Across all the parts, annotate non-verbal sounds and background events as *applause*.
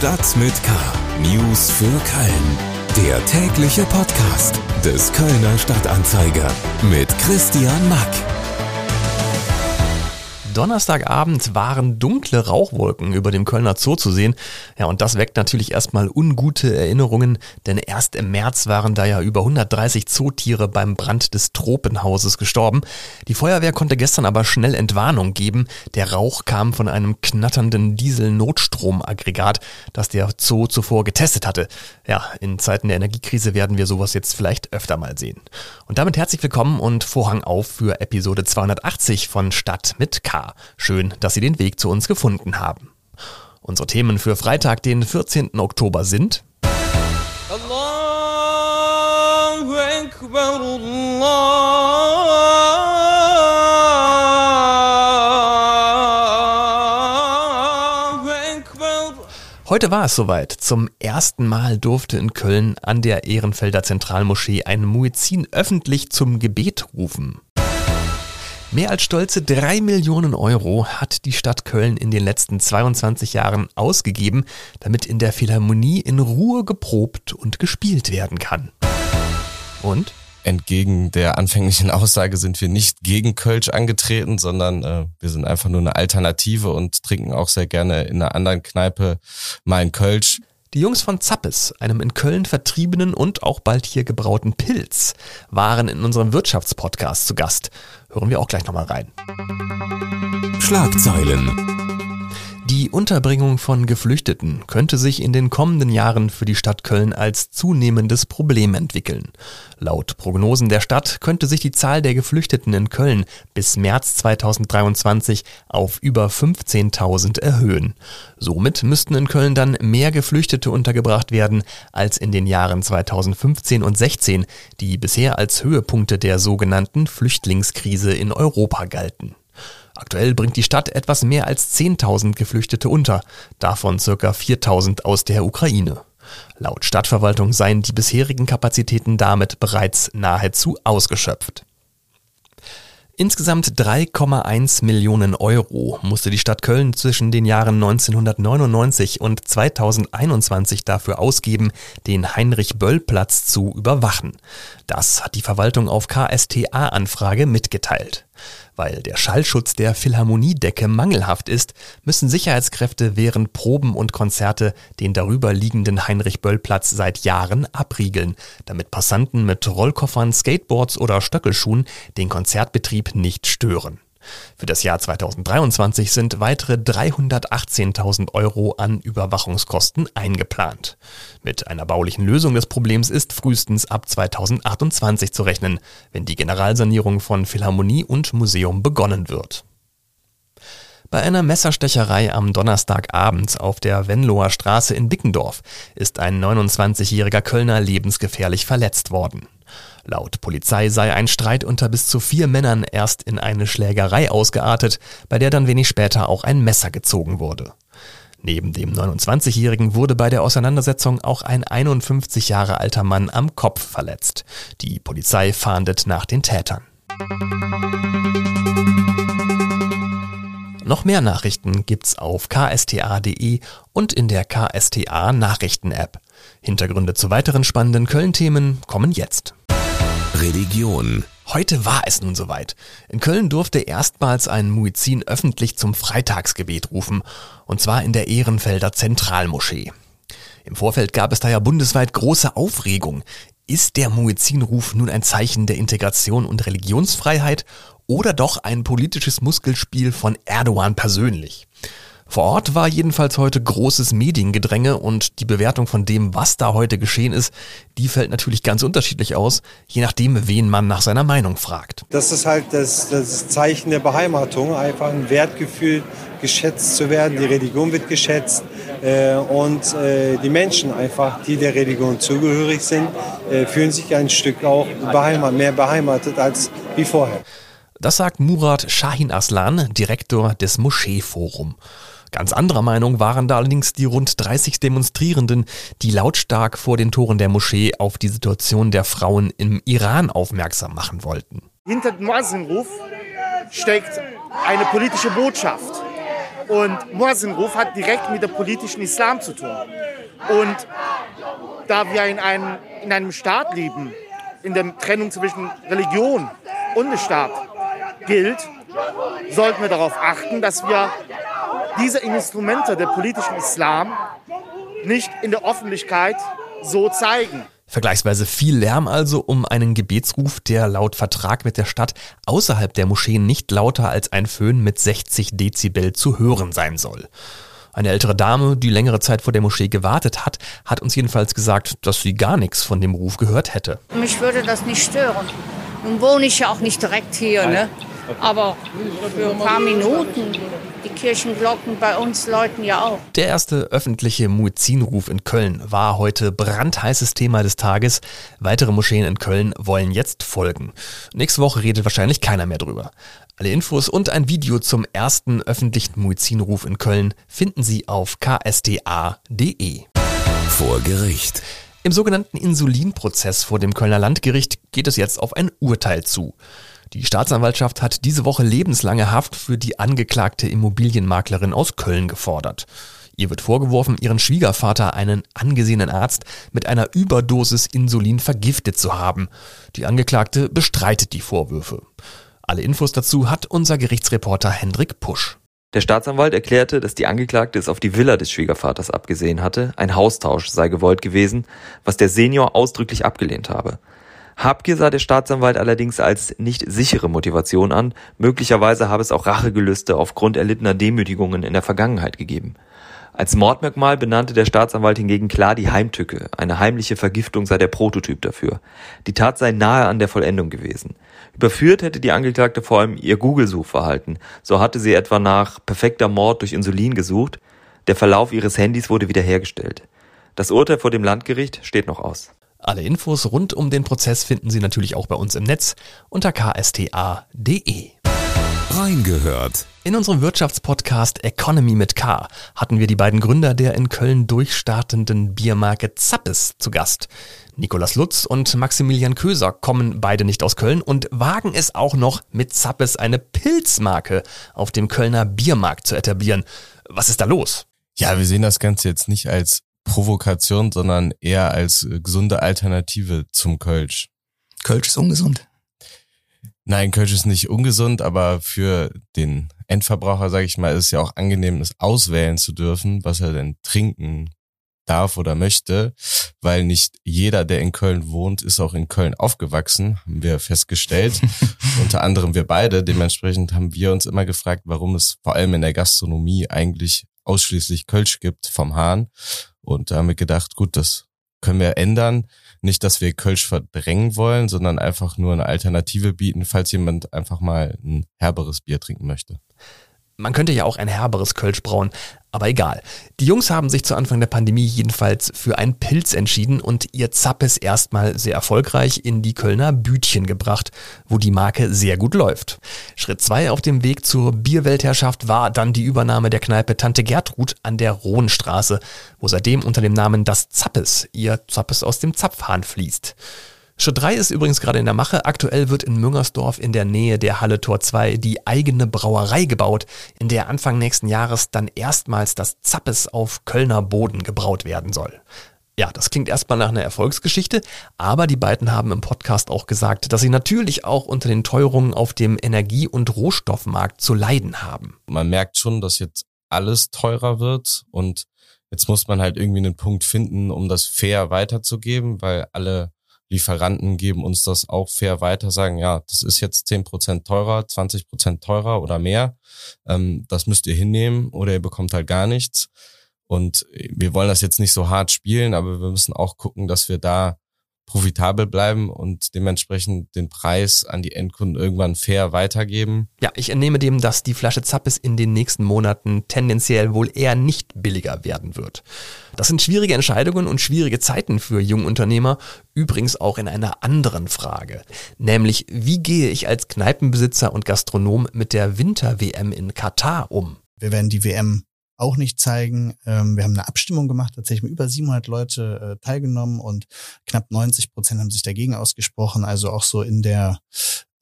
Stadt mit K. News für Köln. Der tägliche Podcast des Kölner Stadtanzeiger mit Christian Mack. Donnerstagabend waren dunkle Rauchwolken über dem Kölner Zoo zu sehen. Ja, und das weckt natürlich erstmal ungute Erinnerungen, denn erst im März waren da ja über 130 Zootiere beim Brand des Tropenhauses gestorben. Die Feuerwehr konnte gestern aber schnell Entwarnung geben. Der Rauch kam von einem knatternden Diesel-Notstromaggregat, das der Zoo zuvor getestet hatte. Ja, in Zeiten der Energiekrise werden wir sowas jetzt vielleicht öfter mal sehen. Und damit herzlich willkommen und Vorhang auf für Episode 280 von Stadt mit K. Schön, dass Sie den Weg zu uns gefunden haben. Unsere Themen für Freitag, den 14. Oktober sind Allahu Akbar, Heute war es soweit. Zum ersten Mal durfte in Köln an der Ehrenfelder Zentralmoschee ein Muezzin öffentlich zum Gebet rufen. Mehr als stolze drei Millionen Euro hat die Stadt Köln in den letzten 22 Jahren ausgegeben, damit in der Philharmonie in Ruhe geprobt und gespielt werden kann. Und? Entgegen der anfänglichen Aussage sind wir nicht gegen Kölsch angetreten, sondern äh, wir sind einfach nur eine Alternative und trinken auch sehr gerne in einer anderen Kneipe mal ein Kölsch. Die Jungs von Zappes, einem in Köln vertriebenen und auch bald hier gebrauten Pilz, waren in unserem Wirtschaftspodcast zu Gast. Hören wir auch gleich nochmal rein. Schlagzeilen. Die Unterbringung von Geflüchteten könnte sich in den kommenden Jahren für die Stadt Köln als zunehmendes Problem entwickeln. Laut Prognosen der Stadt könnte sich die Zahl der Geflüchteten in Köln bis März 2023 auf über 15.000 erhöhen. Somit müssten in Köln dann mehr Geflüchtete untergebracht werden als in den Jahren 2015 und 16, die bisher als Höhepunkte der sogenannten Flüchtlingskrise in Europa galten. Aktuell bringt die Stadt etwas mehr als 10.000 Geflüchtete unter, davon circa 4.000 aus der Ukraine. Laut Stadtverwaltung seien die bisherigen Kapazitäten damit bereits nahezu ausgeschöpft. Insgesamt 3,1 Millionen Euro musste die Stadt Köln zwischen den Jahren 1999 und 2021 dafür ausgeben, den Heinrich-Böll-Platz zu überwachen. Das hat die Verwaltung auf KSTA-Anfrage mitgeteilt. Weil der Schallschutz der Philharmoniedecke mangelhaft ist, müssen Sicherheitskräfte während Proben und Konzerte den darüber liegenden Heinrich-Böll-Platz seit Jahren abriegeln, damit Passanten mit Rollkoffern, Skateboards oder Stöckelschuhen den Konzertbetrieb nicht stören. Für das Jahr 2023 sind weitere 318.000 Euro an Überwachungskosten eingeplant. Mit einer baulichen Lösung des Problems ist frühestens ab 2028 zu rechnen, wenn die Generalsanierung von Philharmonie und Museum begonnen wird. Bei einer Messerstecherei am Donnerstagabend auf der Venloer Straße in Bickendorf ist ein 29-jähriger Kölner lebensgefährlich verletzt worden. Laut Polizei sei ein Streit unter bis zu vier Männern erst in eine Schlägerei ausgeartet, bei der dann wenig später auch ein Messer gezogen wurde. Neben dem 29-Jährigen wurde bei der Auseinandersetzung auch ein 51 Jahre alter Mann am Kopf verletzt. Die Polizei fahndet nach den Tätern. Noch mehr Nachrichten gibt's auf ksta.de und in der KSTA Nachrichten App. Hintergründe zu weiteren spannenden Köln-Themen kommen jetzt. Religion. Heute war es nun soweit. In Köln durfte erstmals ein Muezzin öffentlich zum Freitagsgebet rufen, und zwar in der Ehrenfelder Zentralmoschee. Im Vorfeld gab es da ja bundesweit große Aufregung. Ist der Muezzinruf nun ein Zeichen der Integration und Religionsfreiheit oder doch ein politisches Muskelspiel von Erdogan persönlich? Vor Ort war jedenfalls heute großes Mediengedränge und die Bewertung von dem, was da heute geschehen ist, die fällt natürlich ganz unterschiedlich aus, je nachdem, wen man nach seiner Meinung fragt. Das ist halt das, das Zeichen der Beheimatung, einfach ein Wertgefühl, geschätzt zu werden. Die Religion wird geschätzt äh, und äh, die Menschen einfach, die der Religion zugehörig sind, äh, fühlen sich ein Stück auch beheimatet, mehr beheimatet als wie vorher. Das sagt Murat Shahin Aslan, Direktor des Moscheeforum. Ganz anderer Meinung waren da allerdings die rund 30 Demonstrierenden, die lautstark vor den Toren der Moschee auf die Situation der Frauen im Iran aufmerksam machen wollten. Hinter dem Muazzin-Ruf steckt eine politische Botschaft. Und Muazzin-Ruf hat direkt mit dem politischen Islam zu tun. Und da wir in einem, in einem Staat leben, in der Trennung zwischen Religion und Staat gilt, sollten wir darauf achten, dass wir diese Instrumente der politischen Islam nicht in der Öffentlichkeit so zeigen. Vergleichsweise viel Lärm also um einen Gebetsruf, der laut Vertrag mit der Stadt außerhalb der Moscheen nicht lauter als ein Föhn mit 60 Dezibel zu hören sein soll. Eine ältere Dame, die längere Zeit vor der Moschee gewartet hat, hat uns jedenfalls gesagt, dass sie gar nichts von dem Ruf gehört hätte. Mich würde das nicht stören. Nun wohne ich ja auch nicht direkt hier, ne? Aber für ein paar Minuten, die Kirchenglocken bei uns läuten ja auch. Der erste öffentliche Muezzinruf in Köln war heute brandheißes Thema des Tages. Weitere Moscheen in Köln wollen jetzt folgen. Nächste Woche redet wahrscheinlich keiner mehr drüber. Alle Infos und ein Video zum ersten öffentlichen Muezzinruf in Köln finden Sie auf ksta.de. Vor Gericht. Im sogenannten Insulinprozess vor dem Kölner Landgericht geht es jetzt auf ein Urteil zu. Die Staatsanwaltschaft hat diese Woche lebenslange Haft für die angeklagte Immobilienmaklerin aus Köln gefordert. Ihr wird vorgeworfen, ihren Schwiegervater, einen angesehenen Arzt, mit einer Überdosis Insulin vergiftet zu haben. Die Angeklagte bestreitet die Vorwürfe. Alle Infos dazu hat unser Gerichtsreporter Hendrik Pusch. Der Staatsanwalt erklärte, dass die Angeklagte es auf die Villa des Schwiegervaters abgesehen hatte, ein Haustausch sei gewollt gewesen, was der Senior ausdrücklich abgelehnt habe. Habgier sah der Staatsanwalt allerdings als nicht sichere Motivation an, möglicherweise habe es auch Rachegelüste aufgrund erlittener Demütigungen in der Vergangenheit gegeben. Als Mordmerkmal benannte der Staatsanwalt hingegen klar die Heimtücke, eine heimliche Vergiftung sei der Prototyp dafür. Die Tat sei nahe an der Vollendung gewesen. Überführt hätte die Angeklagte vor allem ihr Google-Suchverhalten. So hatte sie etwa nach perfekter Mord durch Insulin gesucht. Der Verlauf ihres Handys wurde wiederhergestellt. Das Urteil vor dem Landgericht steht noch aus. Alle Infos rund um den Prozess finden Sie natürlich auch bei uns im Netz unter ksta.de. Reingehört. In unserem Wirtschaftspodcast Economy mit K hatten wir die beiden Gründer der in Köln durchstartenden Biermarke Zappes zu Gast. Nikolas Lutz und Maximilian Köser kommen beide nicht aus Köln und wagen es auch noch mit Zappes eine Pilzmarke auf dem Kölner Biermarkt zu etablieren. Was ist da los? Ja, wir sehen das Ganze jetzt nicht als Provokation, sondern eher als äh, gesunde Alternative zum Kölsch. Kölsch ist ungesund. Nein, Kölsch ist nicht ungesund, aber für den Endverbraucher, sage ich mal, ist es ja auch angenehm, es auswählen zu dürfen, was er denn trinken darf oder möchte, weil nicht jeder, der in Köln wohnt, ist auch in Köln aufgewachsen, haben wir festgestellt. *laughs* Unter anderem wir beide. Dementsprechend haben wir uns immer gefragt, warum es vor allem in der Gastronomie eigentlich ausschließlich Kölsch gibt vom Hahn. Und da haben wir gedacht, gut, das können wir ändern. Nicht, dass wir Kölsch verdrängen wollen, sondern einfach nur eine Alternative bieten, falls jemand einfach mal ein herberes Bier trinken möchte. Man könnte ja auch ein herberes Kölsch brauen, aber egal. Die Jungs haben sich zu Anfang der Pandemie jedenfalls für einen Pilz entschieden und ihr Zappes erstmal sehr erfolgreich in die Kölner Bütchen gebracht, wo die Marke sehr gut läuft. Schritt zwei auf dem Weg zur Bierweltherrschaft war dann die Übernahme der Kneipe Tante Gertrud an der Rohnstraße, wo seitdem unter dem Namen das Zappes ihr Zappes aus dem Zapfhahn fließt. Schritt 3 ist übrigens gerade in der Mache. Aktuell wird in Müngersdorf in der Nähe der Halle Tor 2 die eigene Brauerei gebaut, in der Anfang nächsten Jahres dann erstmals das Zappes auf Kölner Boden gebraut werden soll. Ja, das klingt erstmal nach einer Erfolgsgeschichte, aber die beiden haben im Podcast auch gesagt, dass sie natürlich auch unter den Teuerungen auf dem Energie- und Rohstoffmarkt zu leiden haben. Man merkt schon, dass jetzt alles teurer wird und jetzt muss man halt irgendwie einen Punkt finden, um das fair weiterzugeben, weil alle Lieferanten geben uns das auch fair weiter, sagen, ja, das ist jetzt zehn Prozent teurer, 20 Prozent teurer oder mehr. Ähm, das müsst ihr hinnehmen oder ihr bekommt halt gar nichts. Und wir wollen das jetzt nicht so hart spielen, aber wir müssen auch gucken, dass wir da profitabel bleiben und dementsprechend den Preis an die Endkunden irgendwann fair weitergeben. Ja, ich entnehme dem, dass die Flasche Zappes in den nächsten Monaten tendenziell wohl eher nicht billiger werden wird. Das sind schwierige Entscheidungen und schwierige Zeiten für Jungunternehmer, übrigens auch in einer anderen Frage, nämlich wie gehe ich als Kneipenbesitzer und Gastronom mit der Winter-WM in Katar um? Wir werden die WM auch nicht zeigen. Ähm, wir haben eine Abstimmung gemacht, tatsächlich mit über 700 Leute äh, teilgenommen und knapp 90 Prozent haben sich dagegen ausgesprochen. Also auch so in der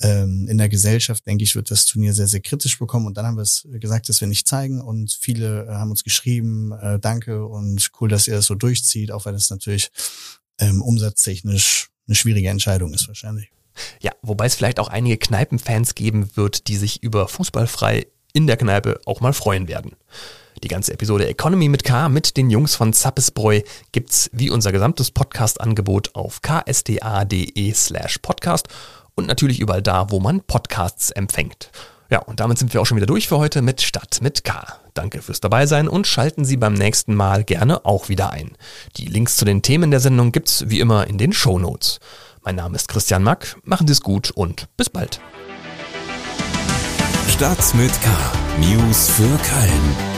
ähm, in der Gesellschaft, denke ich, wird das Turnier sehr, sehr kritisch bekommen. Und dann haben wir es gesagt, dass wir nicht zeigen. Und viele äh, haben uns geschrieben, äh, danke und cool, dass ihr das so durchzieht, auch wenn es natürlich ähm, umsatztechnisch eine schwierige Entscheidung ist wahrscheinlich. Ja, wobei es vielleicht auch einige Kneipenfans geben wird, die sich über Fußballfrei in der Kneipe auch mal freuen werden. Die ganze Episode Economy mit K mit den Jungs von Zappesbräu gibt's wie unser gesamtes Podcast-Angebot auf ksta.de slash podcast und natürlich überall da, wo man Podcasts empfängt. Ja, und damit sind wir auch schon wieder durch für heute mit Stadt mit K. Danke fürs Dabeisein und schalten Sie beim nächsten Mal gerne auch wieder ein. Die Links zu den Themen der Sendung gibt's wie immer in den Show Notes. Mein Name ist Christian Mack, machen Sie es gut und bis bald. Stadt mit K. News für Köln.